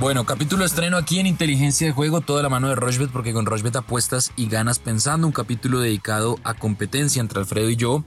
Bueno, capítulo estreno aquí en Inteligencia de Juego, toda la mano de Rochbet, porque con Rochbet apuestas y ganas pensando. Un capítulo dedicado a competencia entre Alfredo y yo.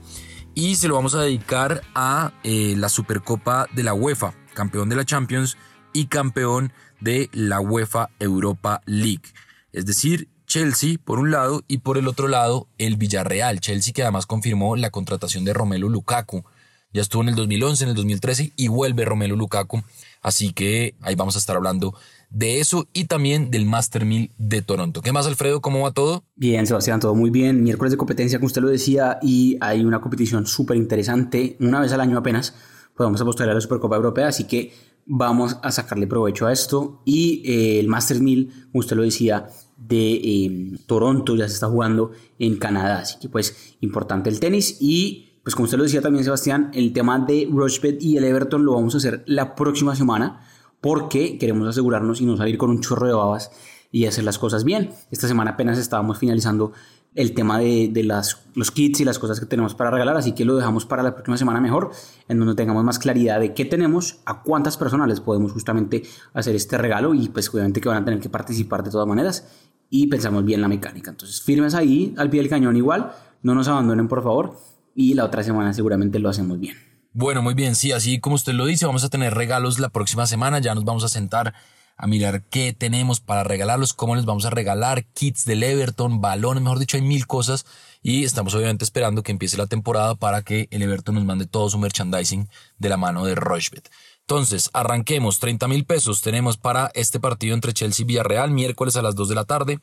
Y se lo vamos a dedicar a eh, la Supercopa de la UEFA, campeón de la Champions y campeón de la UEFA Europa League. Es decir, Chelsea por un lado y por el otro lado el Villarreal. Chelsea que además confirmó la contratación de Romelu Lukaku. Ya estuvo en el 2011, en el 2013 y vuelve Romelu Lukaku Así que ahí vamos a estar hablando de eso y también del Master 1000 de Toronto. ¿Qué más, Alfredo? ¿Cómo va todo? Bien, Sebastián, todo muy bien. Miércoles de competencia, como usted lo decía, y hay una competición súper interesante. Una vez al año apenas podemos apostar a la Supercopa Europea, así que vamos a sacarle provecho a esto. Y eh, el Master 1000, como usted lo decía, de eh, Toronto ya se está jugando en Canadá. Así que pues importante el tenis y pues como usted lo decía también Sebastián, el tema de Rochbet y el Everton lo vamos a hacer la próxima semana porque queremos asegurarnos y no salir con un chorro de babas y hacer las cosas bien. Esta semana apenas estábamos finalizando el tema de, las, los kits y las cosas que tenemos para regalar, así que lo dejamos para la próxima semana mejor, en donde tengamos más claridad de qué tenemos, a cuántas personas les podemos justamente hacer este regalo y pues obviamente que van a tener que participar de todas maneras y pensamos bien la mecánica. Entonces firmes ahí al pie del cañón igual, no nos abandonen por favor y la otra semana seguramente lo hacemos bien. Bueno, muy bien, sí, así como usted lo dice, vamos a tener regalos la próxima semana, ya nos vamos a sentar a mirar qué tenemos para regalarlos, cómo les vamos a regalar, kits del Everton, balones, mejor dicho, hay mil cosas y estamos obviamente esperando que empiece la temporada para que el Everton nos mande todo su merchandising de la mano de Rochbet. Entonces, arranquemos, 30 mil pesos tenemos para este partido entre Chelsea y Villarreal, miércoles a las 2 de la tarde.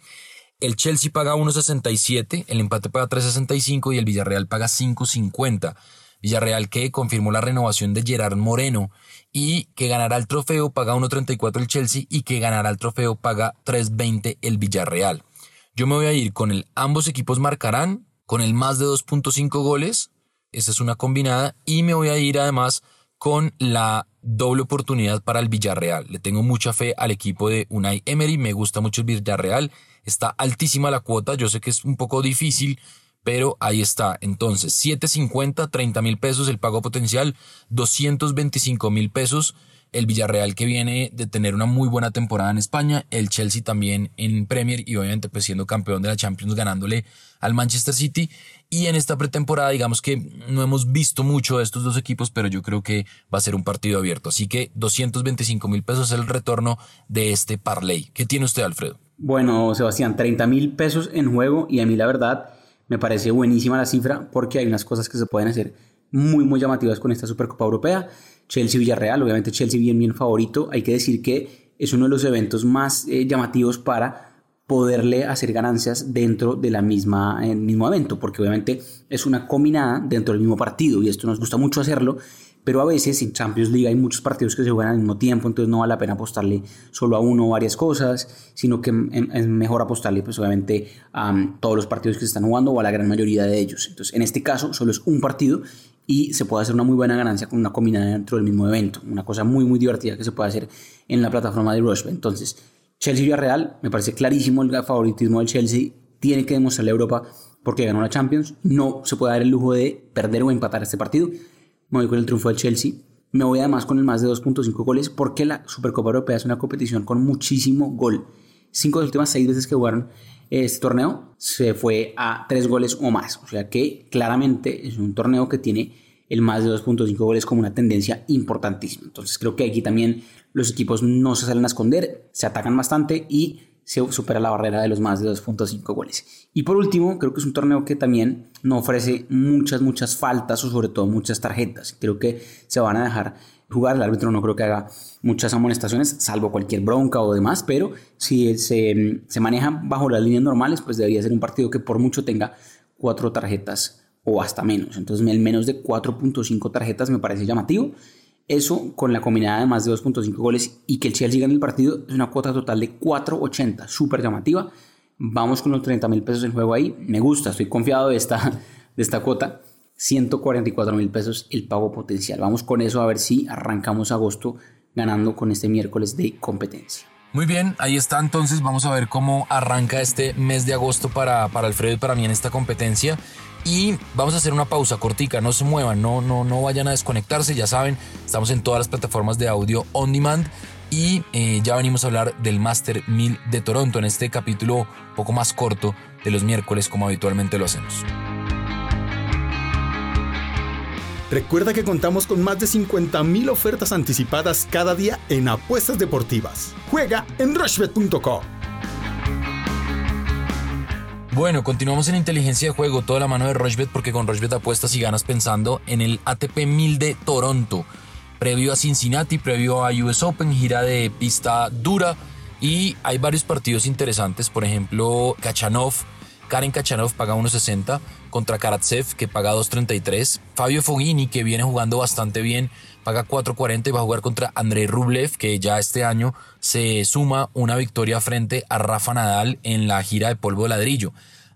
El Chelsea paga 1.67, el empate paga 3.65 y el Villarreal paga 5.50. Villarreal que confirmó la renovación de Gerard Moreno y que ganará el trofeo paga 1.34 el Chelsea y que ganará el trofeo paga 3.20 el Villarreal. Yo me voy a ir con el ambos equipos marcarán, con el más de 2.5 goles, esa es una combinada, y me voy a ir además con la doble oportunidad para el Villarreal. Le tengo mucha fe al equipo de Unai Emery, me gusta mucho el Villarreal Está altísima la cuota, yo sé que es un poco difícil, pero ahí está. Entonces, 750, 30 mil pesos el pago potencial, 225 mil pesos el Villarreal que viene de tener una muy buena temporada en España, el Chelsea también en Premier y obviamente pues siendo campeón de la Champions ganándole al Manchester City y en esta pretemporada digamos que no hemos visto mucho de estos dos equipos pero yo creo que va a ser un partido abierto así que 225 mil pesos es el retorno de este parlay. ¿Qué tiene usted Alfredo? Bueno, Sebastián, 30 mil pesos en juego y a mí la verdad me parece buenísima la cifra porque hay unas cosas que se pueden hacer muy, muy llamativas con esta Supercopa Europea. Chelsea-Villarreal, obviamente Chelsea bien, bien favorito. Hay que decir que es uno de los eventos más eh, llamativos para poderle hacer ganancias dentro de la misma, el mismo evento, porque obviamente es una combinada dentro del mismo partido y esto nos gusta mucho hacerlo pero a veces en Champions League hay muchos partidos que se juegan al mismo tiempo, entonces no vale la pena apostarle solo a uno o varias cosas, sino que es mejor apostarle pues obviamente a todos los partidos que se están jugando o a la gran mayoría de ellos. Entonces en este caso solo es un partido y se puede hacer una muy buena ganancia con una combinada dentro del mismo evento, una cosa muy muy divertida que se puede hacer en la plataforma de Rush. Entonces Chelsea y Real, me parece clarísimo el favoritismo del Chelsea, tiene que demostrarle a Europa porque ganó la Champions, no se puede dar el lujo de perder o empatar este partido me voy con el triunfo del Chelsea. Me voy además con el más de 2.5 goles porque la Supercopa Europea es una competición con muchísimo gol. Cinco de las últimas seis veces que jugaron este torneo se fue a tres goles o más. O sea que claramente es un torneo que tiene el más de 2.5 goles como una tendencia importantísima. Entonces creo que aquí también los equipos no se salen a esconder, se atacan bastante y se supera la barrera de los más de 2.5 goles. Y por último, creo que es un torneo que también no ofrece muchas, muchas faltas o sobre todo muchas tarjetas. Creo que se van a dejar jugar. El árbitro no creo que haga muchas amonestaciones, salvo cualquier bronca o demás, pero si se, se maneja bajo las líneas normales, pues debería ser un partido que por mucho tenga cuatro tarjetas o hasta menos. Entonces, el menos de 4.5 tarjetas me parece llamativo. Eso con la combinada de más de 2.5 goles y que el Chelsea gane el partido es una cuota total de 4.80, súper llamativa. Vamos con los 30 mil pesos en juego ahí. Me gusta, estoy confiado de esta, de esta cuota. 144 mil pesos el pago potencial. Vamos con eso a ver si arrancamos agosto ganando con este miércoles de competencia. Muy bien, ahí está entonces, vamos a ver cómo arranca este mes de agosto para, para Alfredo y para mí en esta competencia. Y vamos a hacer una pausa cortica, no se muevan, no, no, no vayan a desconectarse, ya saben, estamos en todas las plataformas de audio on demand y eh, ya venimos a hablar del Master 1000 de Toronto en este capítulo un poco más corto de los miércoles como habitualmente lo hacemos. Recuerda que contamos con más de 50.000 ofertas anticipadas cada día en apuestas deportivas. Juega en rushbet.com. Bueno, continuamos en inteligencia de juego, toda la mano de Rushbet porque con Rushbet apuestas y ganas pensando en el ATP 1000 de Toronto. Previo a Cincinnati, previo a US Open, gira de pista dura y hay varios partidos interesantes, por ejemplo, Kachanov Karen Kachanov paga 1.60 contra Karatsev que paga 2.33. Fabio Fognini que viene jugando bastante bien paga 4.40 y va a jugar contra Andrei Rublev que ya este año se suma una victoria frente a Rafa Nadal en la gira de polvo de ladrillo.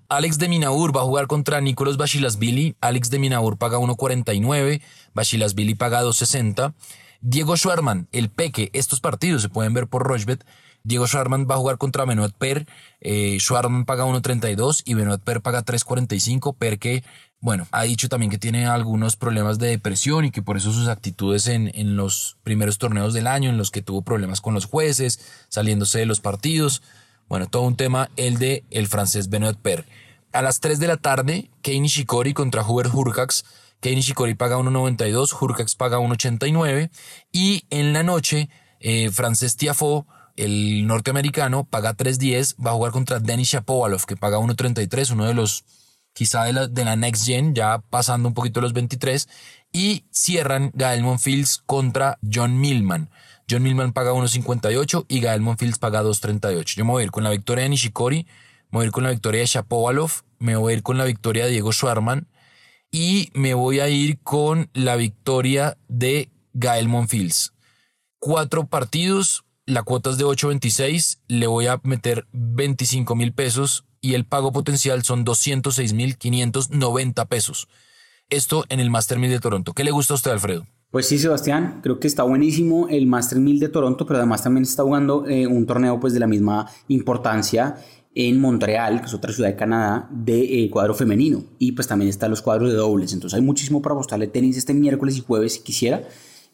Alex de Minaur va a jugar contra Nicolas Bashilasvili. Alex de Minaur paga 1.49, Bashilasvili paga 2.60. Diego Schwarman, el Peque, estos partidos se pueden ver por Rochbet. Diego Schwarman va a jugar contra Benoit Per. Eh, Schwarman paga 1.32 y Benoit Per paga 3.45. Per que, bueno, ha dicho también que tiene algunos problemas de depresión y que por eso sus actitudes en, en los primeros torneos del año, en los que tuvo problemas con los jueces, saliéndose de los partidos. Bueno, todo un tema el de el francés Benoit Per. A las 3 de la tarde, Kei Nishikori contra Hubert Hurkacz. Kei Nishikori paga 1.92, Hurkacz paga 1.89. Y en la noche, eh, francés Tiafoe el norteamericano paga 3.10, va a jugar contra Denis Shapovalov, que paga 1.33, uno de los quizá de la, de la Next Gen, ya pasando un poquito los 23, y cierran Gael Monfils contra John Millman. John Millman paga 1.58 y Gael Monfils paga 2.38. Yo me voy a ir con la victoria de Nishikori, me voy a ir con la victoria de Shapovalov, me voy a ir con la victoria de Diego Schwarman y me voy a ir con la victoria de Gael Monfils. Cuatro partidos, la cuota es de 8.26, le voy a meter 25 mil pesos y el pago potencial son 206 mil 590 pesos. Esto en el Master 1000 de Toronto. ¿Qué le gusta a usted, Alfredo? Pues sí, Sebastián, creo que está buenísimo el Master 1000 de Toronto, pero además también está jugando eh, un torneo pues de la misma importancia en Montreal, que es otra ciudad de Canadá, de eh, cuadro femenino. Y pues también están los cuadros de dobles. Entonces hay muchísimo para apostarle tenis este miércoles y jueves si quisiera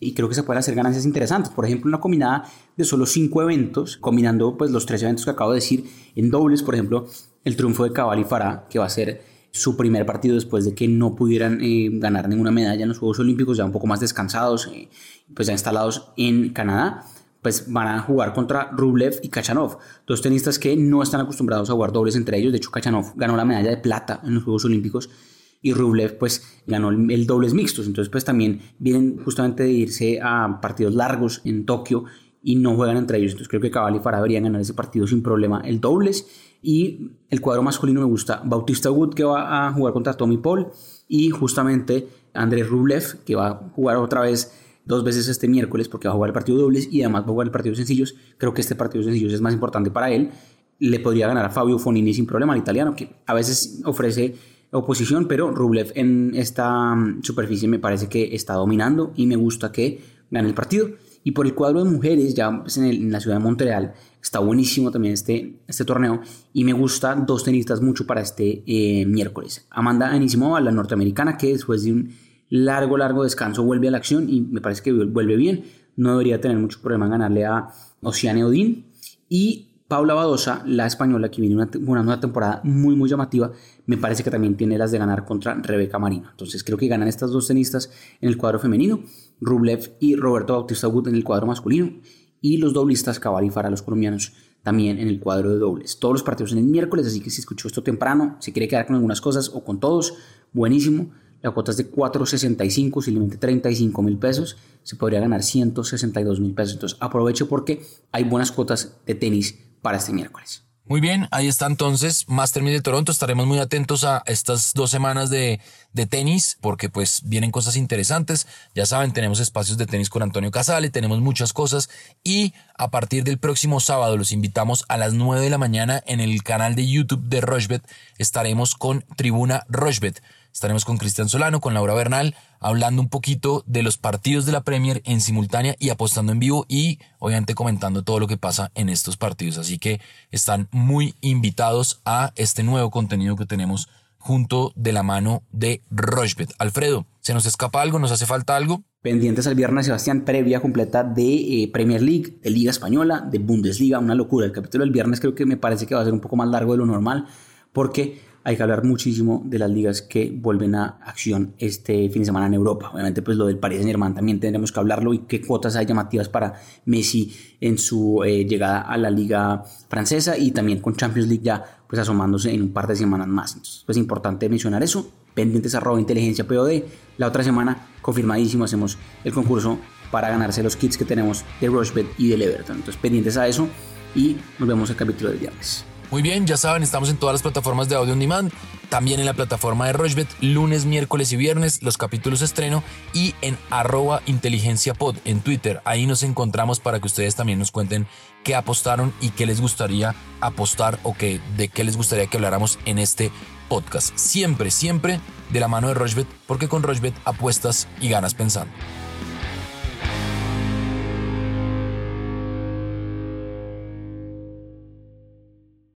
y creo que se pueden hacer ganancias interesantes. Por ejemplo, una combinada de solo cinco eventos, combinando pues los tres eventos que acabo de decir en dobles, por ejemplo, el triunfo de Cabal y Farah, que va a ser su primer partido después de que no pudieran eh, ganar ninguna medalla en los Juegos Olímpicos, ya un poco más descansados, eh, pues ya instalados en Canadá pues van a jugar contra Rublev y Kachanov, dos tenistas que no están acostumbrados a jugar dobles entre ellos. De hecho, Kachanov ganó la medalla de plata en los Juegos Olímpicos y Rublev pues ganó el dobles mixtos. Entonces pues también vienen justamente de irse a partidos largos en Tokio y no juegan entre ellos. Entonces creo que Cabal y Farah deberían ganar ese partido sin problema. El dobles y el cuadro masculino me gusta. Bautista Wood que va a jugar contra Tommy Paul y justamente Andrés Rublev que va a jugar otra vez dos veces este miércoles porque va a jugar el partido dobles y además va a jugar el partido sencillos. Creo que este partido sencillos es más importante para él. Le podría ganar a Fabio Fonini sin problema al italiano que a veces ofrece oposición, pero Rublev en esta mm, superficie me parece que está dominando y me gusta que gane el partido. Y por el cuadro de mujeres, ya pues, en, la ciudad de Montreal, está buenísimo también este, este torneo y me gusta dos tenistas mucho para este eh, miércoles. Amanda Anisimova, la norteamericana, que después de un largo, largo descanso vuelve a la acción y me parece que vuelve bien. No debería tener mucho problema ganarle a Oceane Odin. Y Paula Badosa, la española que viene una, una, temporada muy muy llamativa, me parece que también tiene las de ganar contra Rebeca Marino. Entonces creo que ganan estas dos tenistas en el cuadro femenino, Rublev y Roberto Bautista Wood en el cuadro masculino y los doblistas Cabal y Fara, los colombianos, también en el cuadro de dobles. Todos los partidos en el miércoles, así que si escuchó esto temprano, si quiere quedar con algunas cosas o con todos, buenísimo. La cuota es de 4.65, si le mete 35 mil pesos, se podría ganar 162 mil pesos. Entonces aprovecho porque hay buenas cuotas de tenis para este miércoles. Muy bien, ahí está entonces Master de Toronto. Estaremos muy atentos a estas dos semanas de, de, tenis porque pues vienen cosas interesantes. Ya saben, tenemos espacios de tenis con Antonio Casale, tenemos muchas cosas y a partir del próximo sábado los invitamos a las 9 de la mañana en el canal de YouTube de Rochbet. Estaremos con Tribuna Rochbet. Estaremos con Cristian Solano, con Laura Bernal, hablando un poquito de los partidos de la Premier en simultánea y apostando en vivo y obviamente comentando todo lo que pasa en estos partidos. Así que están muy invitados a este nuevo contenido que tenemos junto de la mano de Rochbet. Alfredo, ¿se nos escapa algo? ¿Nos hace falta algo? Pendientes al viernes, Sebastián, previa completa de eh, Premier League, de Liga Española, de Bundesliga, una locura. El capítulo del viernes creo que me parece que va a ser un poco más largo de lo normal, porque hay que hablar muchísimo de las ligas que vuelven a acción este fin de semana en Europa. Obviamente, pues lo del Paris Saint-Germain también tendremos que hablarlo y qué cuotas hay llamativas para Messi en su eh, llegada a la liga francesa y también con Champions League ya pues asomándose en un par de semanas más. Entonces, pues importante mencionar eso. Pendientes arroba inteligencia POD. La otra semana, confirmadísimo, hacemos el concurso para ganarse los kits que tenemos de Rushbet y del Everton. Entonces, pendientes a eso y nos vemos el capítulo del viernes. Muy bien, ya saben, estamos en todas las plataformas de audio on demand, también en la plataforma de Rochbet, lunes, miércoles y viernes, los capítulos estreno y en arroba inteligencia pod en Twitter. Ahí nos encontramos para que ustedes también nos cuenten qué apostaron y qué les gustaría apostar o qué, de qué les gustaría que habláramos en este podcast. Siempre, siempre de la mano de Rochbet, porque con Rochbet apuestas y ganas pensando.